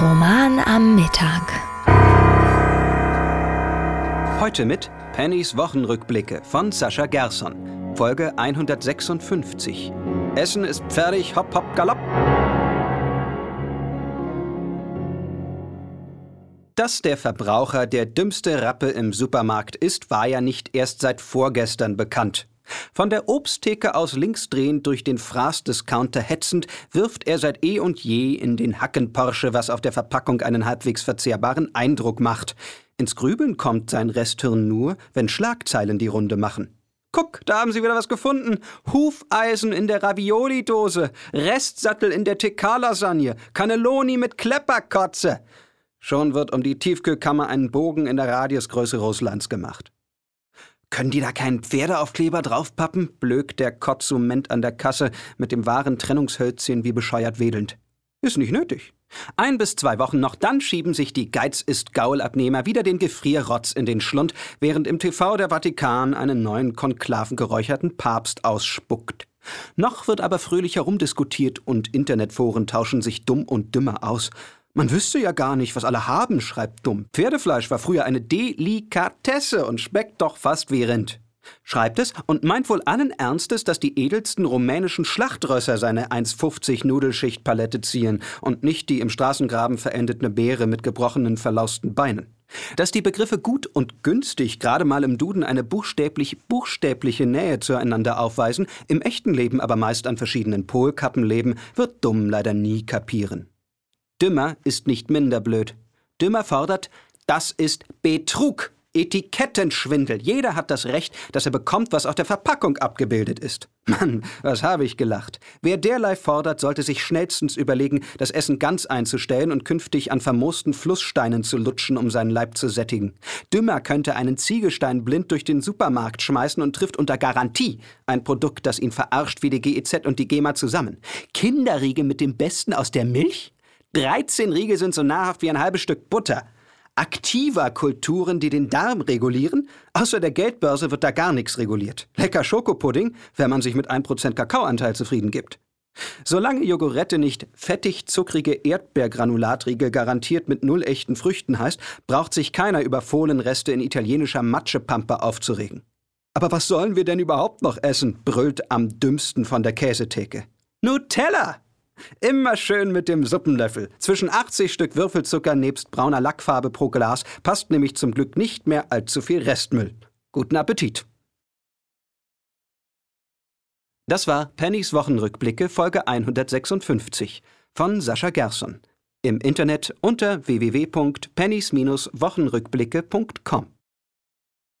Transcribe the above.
Roman am Mittag. Heute mit Pennys Wochenrückblicke von Sascha Gerson, Folge 156. Essen ist fertig, hopp, hopp, galopp. Dass der Verbraucher der dümmste Rappe im Supermarkt ist, war ja nicht erst seit vorgestern bekannt. Von der Obsttheke aus linksdrehend durch den Fraß-Discounter hetzend, wirft er seit eh und je in den Hacken-Porsche, was auf der Verpackung einen halbwegs verzehrbaren Eindruck macht. Ins Grübeln kommt sein Resthirn nur, wenn Schlagzeilen die Runde machen. Guck, da haben Sie wieder was gefunden. Hufeisen in der Ravioli-Dose, Restsattel in der TK-Lasagne, Cannelloni mit Klepperkotze. Schon wird um die Tiefkühlkammer ein Bogen in der Radiusgröße Russlands gemacht. Können die da keinen Pferdeaufkleber draufpappen? blökt der Konsument an der Kasse mit dem wahren Trennungshölzchen wie bescheuert wedelnd. Ist nicht nötig. Ein bis zwei Wochen noch, dann schieben sich die Geiz ist Gaulabnehmer wieder den Gefrierrotz in den Schlund, während im TV der Vatikan einen neuen konklavengeräucherten Papst ausspuckt. Noch wird aber fröhlich herumdiskutiert und Internetforen tauschen sich dumm und dümmer aus. Man wüsste ja gar nicht, was alle haben, schreibt Dumm. Pferdefleisch war früher eine Delikatesse und schmeckt doch fast wie Rind. Schreibt es und meint wohl allen Ernstes, dass die edelsten rumänischen Schlachtrösser seine 1,50 Nudelschichtpalette ziehen und nicht die im Straßengraben verendete Beere mit gebrochenen, verlausten Beinen. Dass die Begriffe gut und günstig gerade mal im Duden eine buchstäblich buchstäbliche Nähe zueinander aufweisen, im echten Leben aber meist an verschiedenen Polkappen leben, wird Dumm leider nie kapieren. Dümmer ist nicht minder blöd. Dümmer fordert, das ist Betrug, Etikettenschwindel. Jeder hat das Recht, dass er bekommt, was auf der Verpackung abgebildet ist. Mann, was habe ich gelacht. Wer derlei fordert, sollte sich schnellstens überlegen, das Essen ganz einzustellen und künftig an vermoosten Flusssteinen zu lutschen, um seinen Leib zu sättigen. Dümmer könnte einen Ziegelstein blind durch den Supermarkt schmeißen und trifft unter Garantie ein Produkt, das ihn verarscht wie die GEZ und die GEMA zusammen. Kinderriege mit dem Besten aus der Milch? 13 Riegel sind so nahrhaft wie ein halbes Stück Butter. Aktiver Kulturen, die den Darm regulieren? Außer der Geldbörse wird da gar nichts reguliert. Lecker Schokopudding, wenn man sich mit 1% Kakaoanteil zufrieden gibt. Solange Jogurette nicht fettig zuckrige Erdbeergranulatriegel garantiert mit null echten Früchten heißt, braucht sich keiner über Fohlenreste in italienischer Matschepampe aufzuregen. Aber was sollen wir denn überhaupt noch essen? brüllt am dümmsten von der Käsetheke. Nutella! Immer schön mit dem Suppenlöffel. Zwischen 80 Stück Würfelzucker nebst brauner Lackfarbe pro Glas passt nämlich zum Glück nicht mehr allzu viel Restmüll. Guten Appetit! Das war Pennys Wochenrückblicke Folge 156 von Sascha Gerson. Im Internet unter www.pennys-wochenrückblicke.com.